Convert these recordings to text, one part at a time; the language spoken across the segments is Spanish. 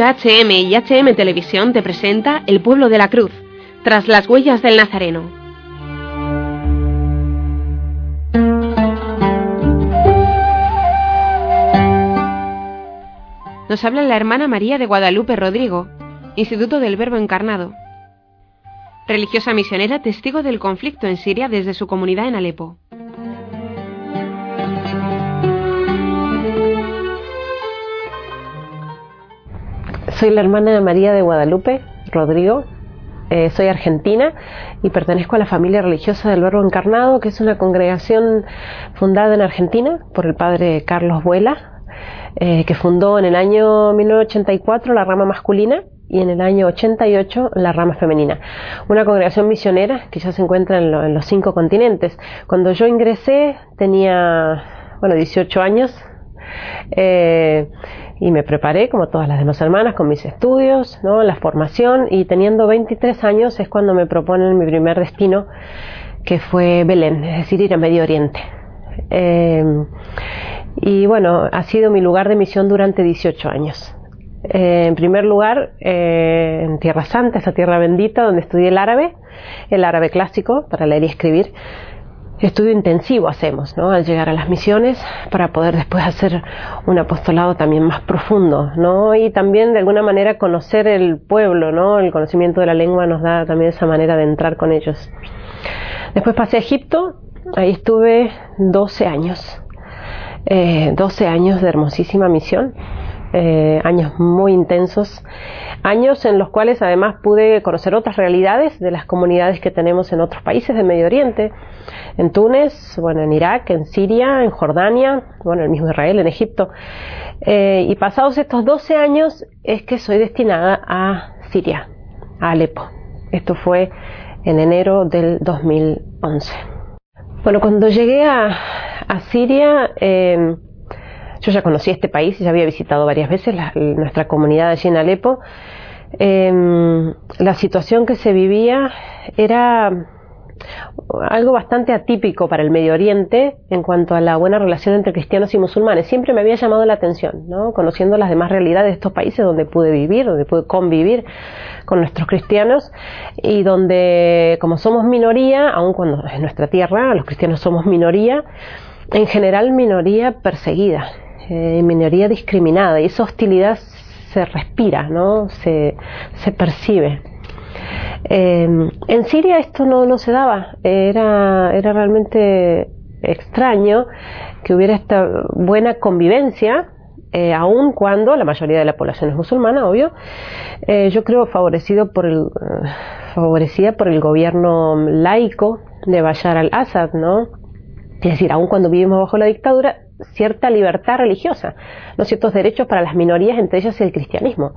HM y HM Televisión te presenta El pueblo de la cruz, tras las huellas del Nazareno. Nos habla la hermana María de Guadalupe Rodrigo, Instituto del Verbo Encarnado. Religiosa misionera testigo del conflicto en Siria desde su comunidad en Alepo. Soy la hermana María de Guadalupe Rodrigo, eh, soy argentina y pertenezco a la familia religiosa del Verbo Encarnado, que es una congregación fundada en Argentina por el padre Carlos Vuela, eh, que fundó en el año 1984 la rama masculina y en el año 88 la rama femenina. Una congregación misionera que ya se encuentra en, los cinco continentes. Cuando yo ingresé tenía, bueno, 18 años. Eh, y me preparé como todas las demás hermanas con mis estudios, ¿no? la formación y teniendo 23 años es cuando me proponen mi primer destino que fue Belén, es decir, ir a Medio Oriente. Em, y bueno, ha sido mi lugar de misión durante 18 años. Eh, en primer lugar, eh, en Tierra Santa, esa tierra bendita donde estudié el árabe, el árabe clásico para leer y escribir, estudio intensivo hacemos ¿no? al llegar a las misiones para poder después hacer un apostolado también más profundo ¿no? y también de alguna manera conocer el pueblo ¿no? el conocimiento de la lengua nos da también esa manera de entrar con ellos después pasé a Egipto ahí estuve 12 años eh, 12 años de hermosísima misión eh, años muy intensos, años en los cuales además pude conocer otras realidades de las comunidades que tenemos en otros países del Medio Oriente, en Túnez, bueno, en Irak, en Siria, en Jordania, bueno, el mismo Israel, en Egipto. Eh, y pasados estos 12 años es que soy destinada a Siria, a Alepo. Esto fue en enero del 2011. Bueno, cuando llegué a, Siria, eh, yo ya conocí este país, ya había visitado varias veces nuestra comunidad allí en Alepo. Em, la situación que se vivía era algo bastante atípico para el Medio Oriente en cuanto a la buena relación entre cristianos y musulmanes. Siempre me había llamado la atención, ¿no? conociendo las demás realidades de estos países donde pude vivir, donde pude convivir con nuestros cristianos y donde, como somos minoría, aun cuando en nuestra tierra los cristianos somos minoría, en general minoría perseguida eh, minoría discriminada y esa hostilidad se respira, ¿no? se, se percibe. Eh, en Siria esto no, no se daba, era, era realmente extraño que hubiera esta buena convivencia, eh, aun cuando la mayoría de la población es musulmana, obvio, eh, yo creo favorecido por el, favorecida por el gobierno laico de Bashar al-Assad, ¿no? Es decir, aun cuando vivimos bajo la dictadura, cierta libertad religiosa, ciertos derechos para las minorías, entre ellas el cristianismo.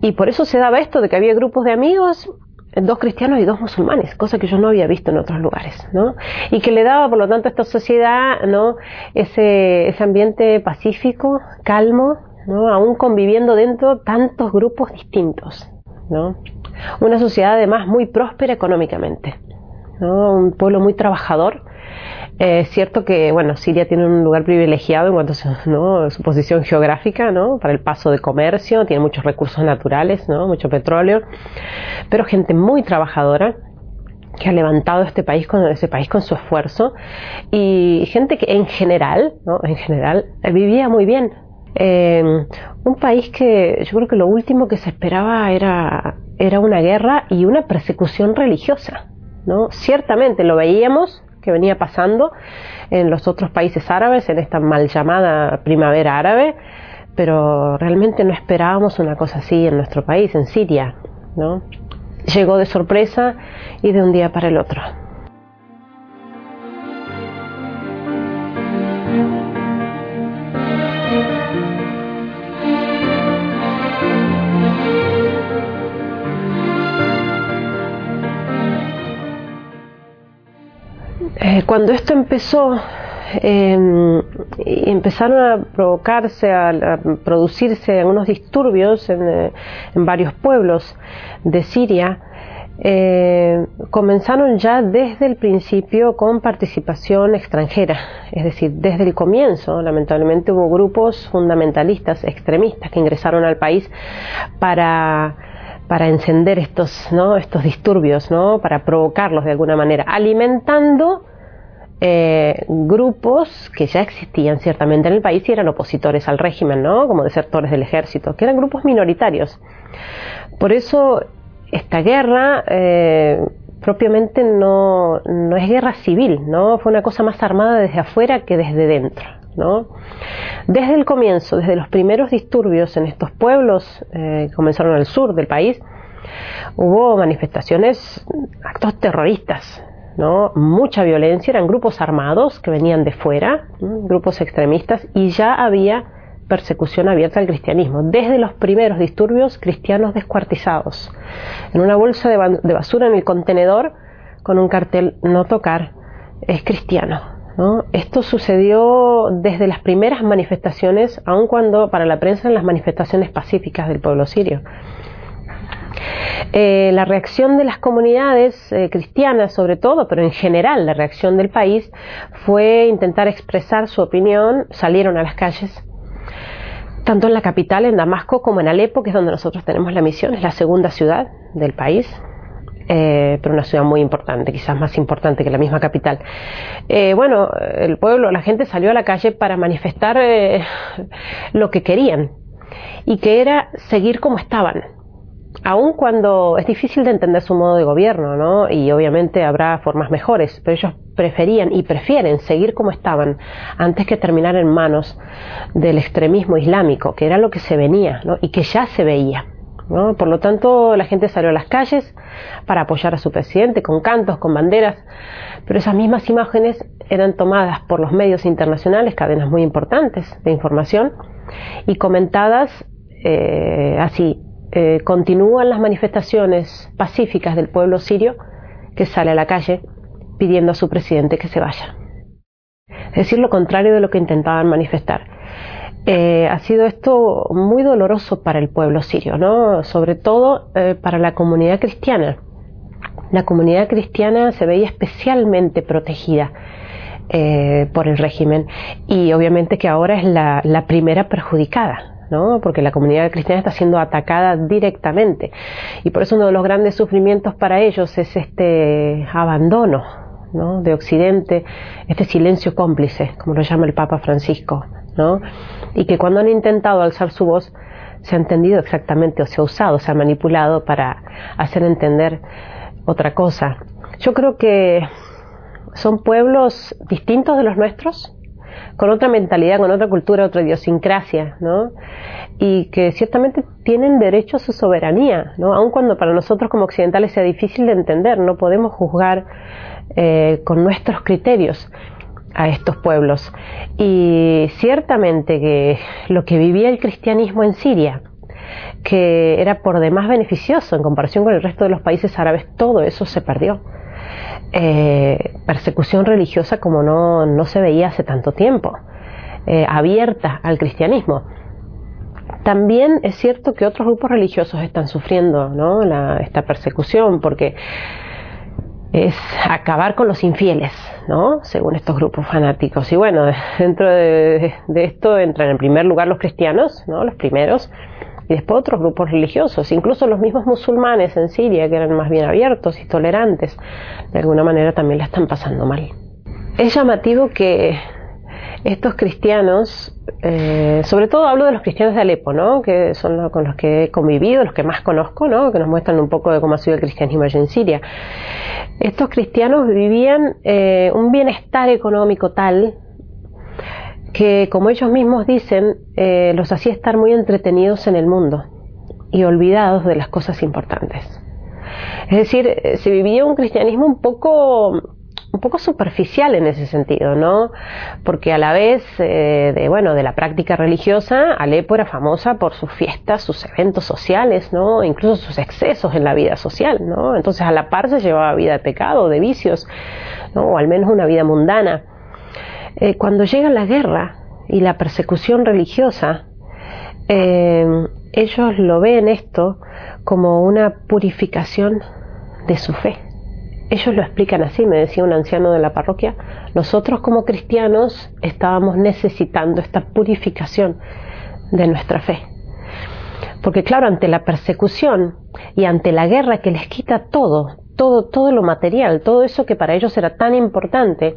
Y por eso se daba esto de que había grupos de amigos, dos cristianos y dos musulmanes, cosa que yo no había visto en otros lugares, ¿no? Y que le daba, por lo tanto, a esta sociedad, ¿no? Ese, ese ambiente pacífico, calmo, ¿no? Aún conviviendo dentro tantos grupos distintos, ¿no? Una sociedad además muy próspera económicamente, ¿no? Un pueblo muy trabajador, es cierto que, bueno, Siria tiene un lugar privilegiado en cuanto a su, posición geográfica, ¿no? Para el paso de comercio, tiene muchos recursos naturales, ¿no? Mucho petróleo, pero gente muy trabajadora, que ha levantado este país con ese país con su esfuerzo y gente que en general ¿no? en general vivía muy bien em, un país que yo creo que lo último que se esperaba era era una guerra y una persecución religiosa no ciertamente lo veíamos que venía pasando en los otros países árabes, en esta mal llamada primavera árabe, pero realmente no esperábamos una cosa así en nuestro país, en Siria, ¿no? Llegó de sorpresa y de un día para el otro. Eh, cuando esto empezó, em, empezaron a provocarse, a, producirse algunos disturbios en, eh, varios pueblos de Siria. eh, comenzaron ya desde el principio con participación extranjera, es decir, desde el comienzo, lamentablemente hubo grupos fundamentalistas, extremistas, que ingresaron al país para, para encender estos, ¿no? estos disturbios, ¿no? para provocarlos de alguna manera, alimentando eh, grupos que ya existían ciertamente en el país y eran opositores al régimen, ¿no? como desertores del ejército, que eran grupos minoritarios. Por eso esta guerra eh, propiamente no, no, es guerra civil, ¿no? Fue una cosa más armada desde afuera que desde dentro. Desde el comienzo, desde los primeros disturbios en estos pueblos eh, comenzaron al sur del país, hubo manifestaciones, actos terroristas, ¿no? Mucha violencia, eran grupos armados que venían de fuera, grupos extremistas, y ya había persecución abierta al cristianismo, desde los primeros disturbios cristianos descuartizados, en una bolsa de, basura en el contenedor con un cartel no tocar, es cristiano. ¿no? Esto sucedió desde las primeras manifestaciones, aun cuando para la prensa en las manifestaciones pacíficas del pueblo sirio. Eh, la reacción de las comunidades eh, cristianas sobre todo, pero en general la reacción del país fue intentar expresar su opinión, salieron a las calles, tanto en la capital, en Damasco, como en Alepo, que es donde nosotros tenemos la misión, es la segunda ciudad del país, eh, pero una ciudad muy importante, quizás más importante que la misma capital. Bueno, el pueblo, la gente salió a la calle para manifestar lo que querían y que era seguir como estaban aun cuando es difícil de entender su modo de gobierno, ¿no? Y obviamente habrá formas mejores, pero ellos preferían y prefieren seguir como estaban antes que terminar en manos del extremismo islámico, que era lo que se venía, ¿no? Y que ya se veía. ¿no? Por lo tanto, la gente salió a las calles para apoyar a su presidente con cantos, con banderas, pero esas mismas imágenes eran tomadas por los medios internacionales, cadenas muy importantes de información, y comentadas eh, así eh, continúan las manifestaciones pacíficas del pueblo sirio que sale a la calle pidiendo a su presidente que se vaya. Es decir, lo contrario de lo que intentaban manifestar. Eh, ha sido esto muy doloroso para el pueblo sirio, ¿no? sobre todo eh, para la comunidad cristiana. La comunidad cristiana se veía especialmente protegida por el régimen y obviamente que ahora es la primera perjudicada. Porque la comunidad cristiana está siendo atacada directamente. Y por eso uno de los grandes sufrimientos para ellos es este abandono de Occidente, este silencio cómplice, como lo llama el Papa Francisco, y que cuando han intentado alzar su voz, se ha entendido exactamente o se ha usado, se ha manipulado para hacer entender otra cosa. Yo creo que son pueblos distintos de los nuestros, con otra mentalidad, con otra cultura, otra idiosincrasia, ¿no? Y que ciertamente tienen derecho a su soberanía, ¿no? Aun cuando para nosotros como occidentales sea difícil de entender, no podemos juzgar eh, con nuestros criterios a estos pueblos. Y ciertamente que lo que vivía el cristianismo en Siria, que era por demás beneficioso en comparación con el resto de los países árabes, todo eso se perdió. Eh, persecución religiosa como no, no, se veía hace tanto tiempo, eh, abierta al cristianismo. También es cierto que otros grupos religiosos están sufriendo esta persecución porque es acabar con los infieles, ¿no? según estos grupos fanáticos. Y bueno, dentro de, de esto entran en primer lugar los cristianos, ¿no? los primeros, y después otros grupos religiosos, incluso los mismos musulmanes en Siria, que eran más bien abiertos y tolerantes, de alguna manera también la están pasando mal. Es llamativo que estos cristianos, eh, sobre todo hablo de los cristianos de Alepo, ¿no? que son con los que he convivido, los que más conozco, ¿no? que nos muestran un poco de cómo ha sido el cristianismo allí en Siria. Estos cristianos vivían eh, un bienestar económico tal que, como ellos mismos dicen, eh, los hacía estar muy entretenidos en el mundo y olvidados de las cosas importantes. Es decir, eh, se vivía un cristianismo un poco, un poco superficial en ese sentido, ¿no? Porque a la vez eh, de, bueno, de la práctica religiosa, Alepo era famosa por sus fiestas, sus eventos sociales, ¿no? Incluso sus excesos en la vida social, ¿no? Entonces a la par se llevaba vida de pecado, de vicios, ¿no? O al menos una vida mundana. Eh, cuando llega la guerra y la persecución religiosa, eh, ellos lo ven esto como una purificación de su fe. Ellos lo explican así, me decía un anciano de la parroquia, nosotros como cristianos estábamos necesitando esta purificación de nuestra fe. Porque claro, ante la persecución y ante la guerra que les quita todo, todo, todo lo material, todo eso que para ellos era tan importante,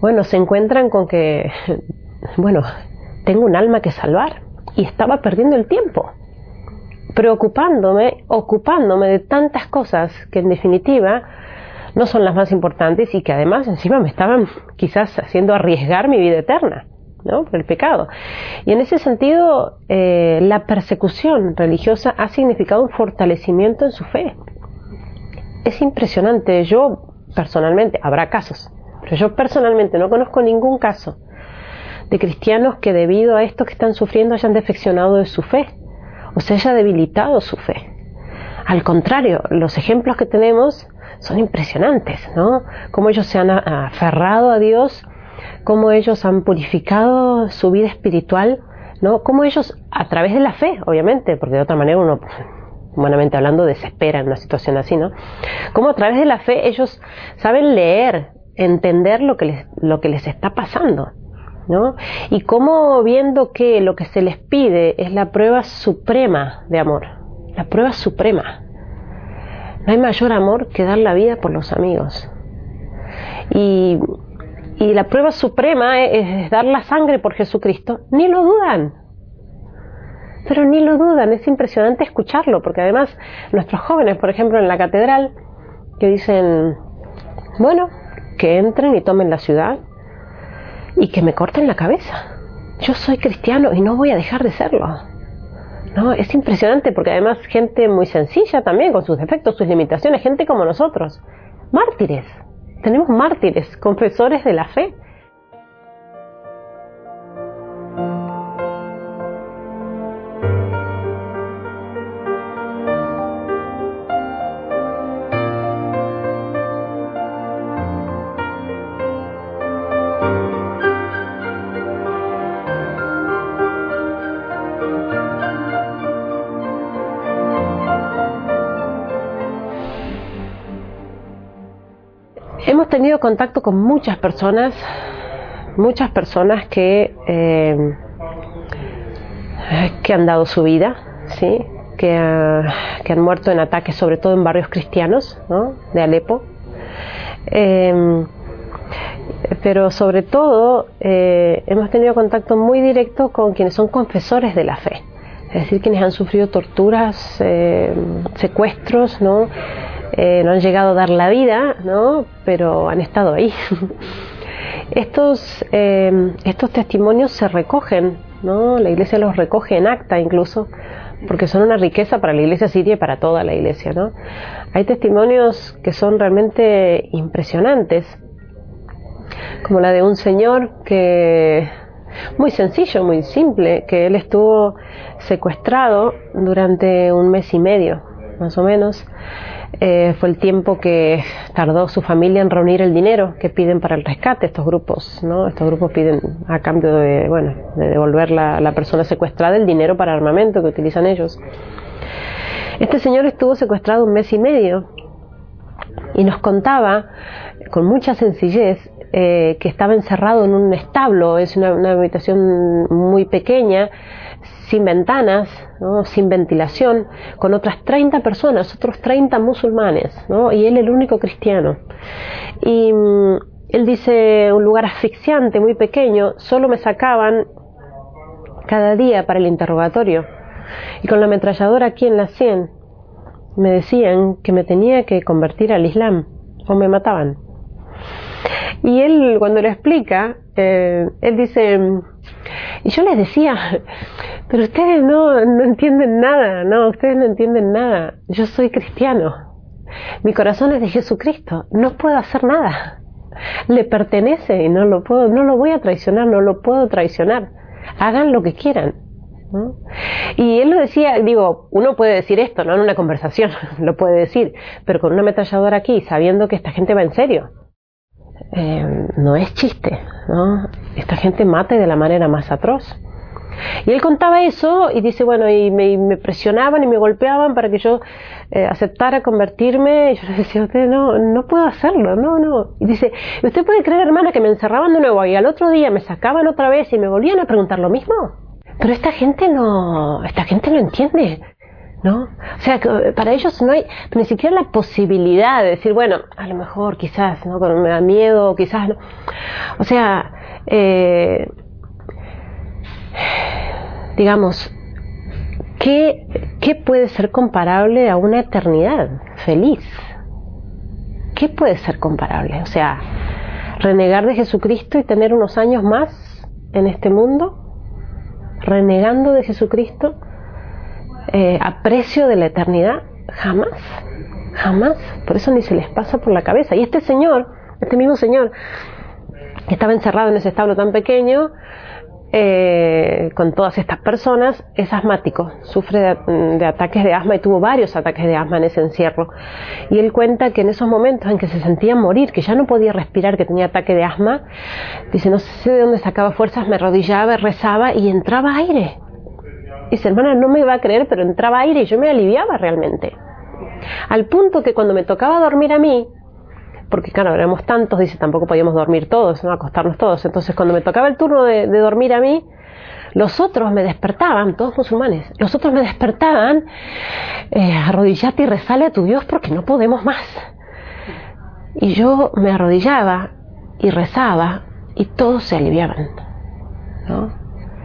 bueno, se encuentran con que, bueno, tengo un alma que salvar y estaba perdiendo el tiempo, preocupándome, ocupándome de tantas cosas que en definitiva no son las más importantes y que además encima me estaban quizás haciendo arriesgar mi vida eterna. ¿no? por el pecado. Y en ese sentido, eh, la persecución religiosa ha significado un fortalecimiento en su fe. Es impresionante. Yo personalmente, habrá casos, pero yo personalmente no conozco ningún caso de cristianos que debido a esto que están sufriendo hayan defeccionado de su fe o se haya debilitado su fe. Al contrario, los ejemplos que tenemos son impresionantes, ¿no? Cómo ellos se han aferrado a Dios, cómo ellos han purificado su vida espiritual, ¿no? Cómo ellos, a través de la fe, obviamente, porque de otra manera uno, humanamente hablando, desespera en una situación así, ¿no? Cómo a través de la fe ellos saben leer, entender lo que les, lo que les está pasando, ¿no? Y cómo viendo que lo que se les pide es la prueba suprema de amor, la prueba suprema, no hay mayor amor que dar la vida por los amigos. Y, la prueba suprema es, dar la sangre por Jesucristo. Ni lo dudan. Pero ni lo dudan. Es impresionante escucharlo, porque además nuestros jóvenes, por ejemplo, en la catedral, que dicen, bueno, que entren y tomen la ciudad y que me corten la cabeza. Yo soy cristiano y no voy a dejar de serlo. ¿no? Es impresionante porque además gente muy sencilla también, con sus defectos, sus limitaciones, gente como nosotros, mártires. Tenemos mártires, confesores de la fe. Hemos tenido contacto con muchas personas, muchas personas que, eh, que han dado su vida, ¿sí? que, han muerto en ataques, sobre todo en barrios cristianos de Alepo. Eh, pero sobre todo eh, hemos tenido contacto muy directo con quienes son confesores de la fe, es decir, quienes han sufrido torturas, secuestros, ¿no? Eh, no han llegado a dar la vida, ¿no? pero han estado ahí. estos, eh, estos testimonios se recogen, ¿no? la iglesia los recoge en acta incluso, porque son una riqueza para la iglesia siria y para toda la iglesia. ¿no? Hay testimonios que son realmente impresionantes, como la de un señor que muy sencillo, muy simple, que él estuvo secuestrado durante un mes y medio, más o menos, eh, fue el tiempo que tardó su familia en reunir el dinero que piden para el rescate estos grupos, ¿no? Estos grupos piden a cambio de, bueno, de devolver la, la persona secuestrada el dinero para armamento que utilizan ellos. Este señor estuvo secuestrado un mes y medio y nos contaba con mucha sencillez eh, que estaba encerrado en un establo, es una, una habitación muy pequeña, sin ventanas, sin ventilación, con otras 30 personas, otros 30 musulmanes, y él el único cristiano. Y mm, él dice, un lugar asfixiante, muy pequeño, solo me sacaban cada día para el interrogatorio. Y con la ametralladora aquí en la sien me decían que me tenía que convertir al Islam o me mataban. Y él cuando lo explica, eh, él dice, y yo les decía, pero ustedes no, no entienden nada, no, ustedes no entienden nada. Yo soy cristiano. Mi corazón es de Jesucristo. No puedo hacer nada. Le pertenece y no lo puedo, no lo voy a traicionar, no lo puedo traicionar. Hagan lo que quieran. Y él lo decía, digo, uno puede decir esto, ¿no? En una conversación, lo puede decir, pero con una ametralladora aquí, sabiendo que esta gente va en serio. Eh, no es chiste, ¿no? Esta gente mata de la manera más atroz. Y él contaba eso y dice, bueno, y me, presionaban y me golpeaban para que yo eh, aceptara convertirme. Y yo le decía, usted no, no puedo hacerlo, no, no. Y dice, ¿usted puede creer, hermana, que me encerraban de nuevo y al otro día me sacaban otra vez y me volvían a preguntar lo mismo? Pero esta gente no, esta gente no entiende. ¿No? O sea, para ellos no hay ni siquiera la posibilidad de decir, bueno, a lo mejor, quizás, ¿no? me da miedo, quizás, no. O sea, eh, digamos, ¿qué, ¿qué puede ser comparable a una eternidad feliz? ¿Qué puede ser comparable? O sea, renegar de Jesucristo y tener unos años más en este mundo, renegando de Jesucristo eh, a precio de la eternidad, jamás, jamás. Por eso ni se les pasa por la cabeza. Y este señor, este mismo señor, que estaba encerrado en ese establo tan pequeño, eh, con todas estas personas, es asmático, sufre de, ataques de asma y tuvo varios ataques de asma en ese encierro. Y él cuenta que en esos momentos en que se sentía morir, que ya no podía respirar, que tenía ataque de asma, dice, no sé de dónde sacaba fuerzas, me arrodillaba, rezaba y entraba aire. Dice, hermana, no me va a creer, pero entraba aire y yo me aliviaba realmente. Al punto que cuando me tocaba dormir a mí, porque claro, éramos tantos, dice, tampoco podíamos dormir todos, ¿no? acostarnos todos. Entonces, cuando me tocaba el turno de, dormir a mí, los otros me despertaban, todos musulmanes, los otros me despertaban, eh, arrodillate y rezale a tu Dios porque no podemos más. Y yo me arrodillaba y rezaba y todos se aliviaban.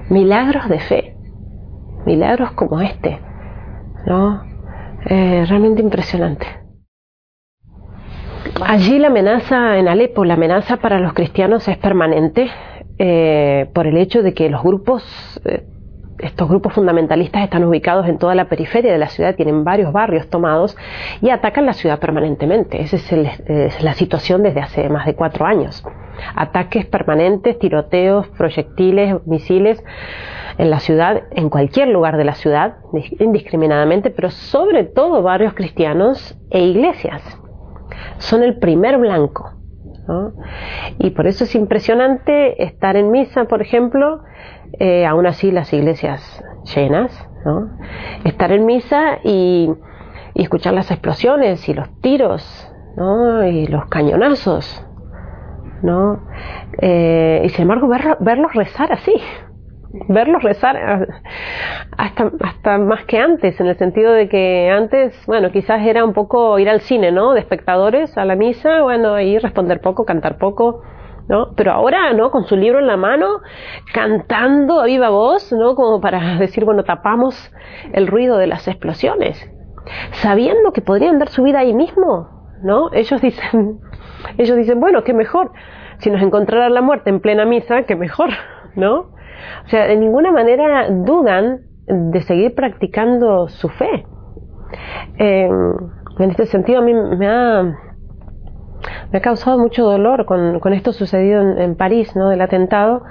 Milagros de fe, milagros como este, ¿no? Eh, realmente impresionante. Allí la amenaza en Alepo, la amenaza para los cristianos es permanente eh, por el hecho de que los grupos, eh, estos grupos fundamentalistas están ubicados en toda la periferia de la ciudad, tienen varios barrios tomados y atacan la ciudad permanentemente. Esa es, la situación desde hace más de cuatro años. Ataques permanentes, tiroteos, proyectiles, misiles en la ciudad, en cualquier lugar de la ciudad, indiscriminadamente, pero sobre todo barrios cristianos e iglesias son el primer blanco. Y por eso es impresionante estar en misa, por ejemplo, eh, aún así las iglesias llenas, estar en misa y, escuchar las explosiones y los tiros y los cañonazos. ¿no? Eh, y sin embargo, verlos rezar así, verlos rezar hasta, hasta más que antes, en el sentido de que antes, bueno, quizás era un poco ir al cine, ¿no? De espectadores a la misa, bueno, ahí responder poco, cantar poco, ¿no? Pero ahora, ¿no? Con su libro en la mano, cantando a viva voz, ¿no? Como para decir, bueno, tapamos el ruido de las explosiones, sabiendo que podrían dar su vida ahí mismo, ¿no? Ellos dicen, ellos dicen, bueno, qué mejor, si nos encontrara la muerte en plena misa, qué mejor, ¿no? O sea, de ninguna manera dudan de seguir practicando su fe. Eh, en este sentido, a mí me ha, me ha causado mucho dolor con, esto sucedido en, París, ¿no? Del atentado.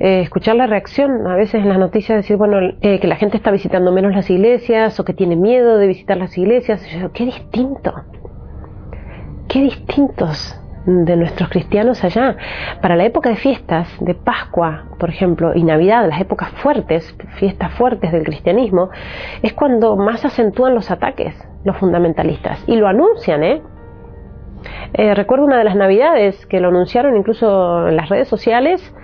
Eh, escuchar la reacción a veces en las noticias, decir, bueno, eh, que la gente está visitando menos las iglesias o que tiene miedo de visitar las iglesias. Yo, qué distinto. Qué distintos de nuestros cristianos allá. Para la época de fiestas, de Pascua, por ejemplo, y Navidad, las épocas fuertes, fiestas fuertes del cristianismo, es cuando más acentúan los ataques los fundamentalistas. Y lo anuncian, ¿eh? Eh recuerdo una de las Navidades que lo anunciaron incluso en las redes sociales,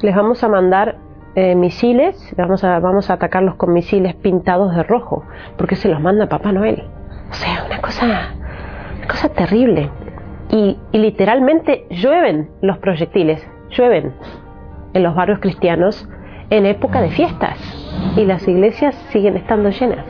les vamos a mandar eh, misiles, vamos a, atacarlos con misiles pintados de rojo, porque se los manda Papá Noel. O sea, una cosa, una cosa terrible y, literalmente llueven los proyectiles, llueven en los barrios cristianos en época de fiestas y las iglesias siguen estando llenas.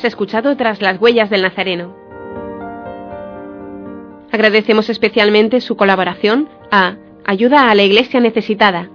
Has escuchado tras las huellas del Nazareno. Agradecemos especialmente su colaboración a Ayuda a la Iglesia Necesitada,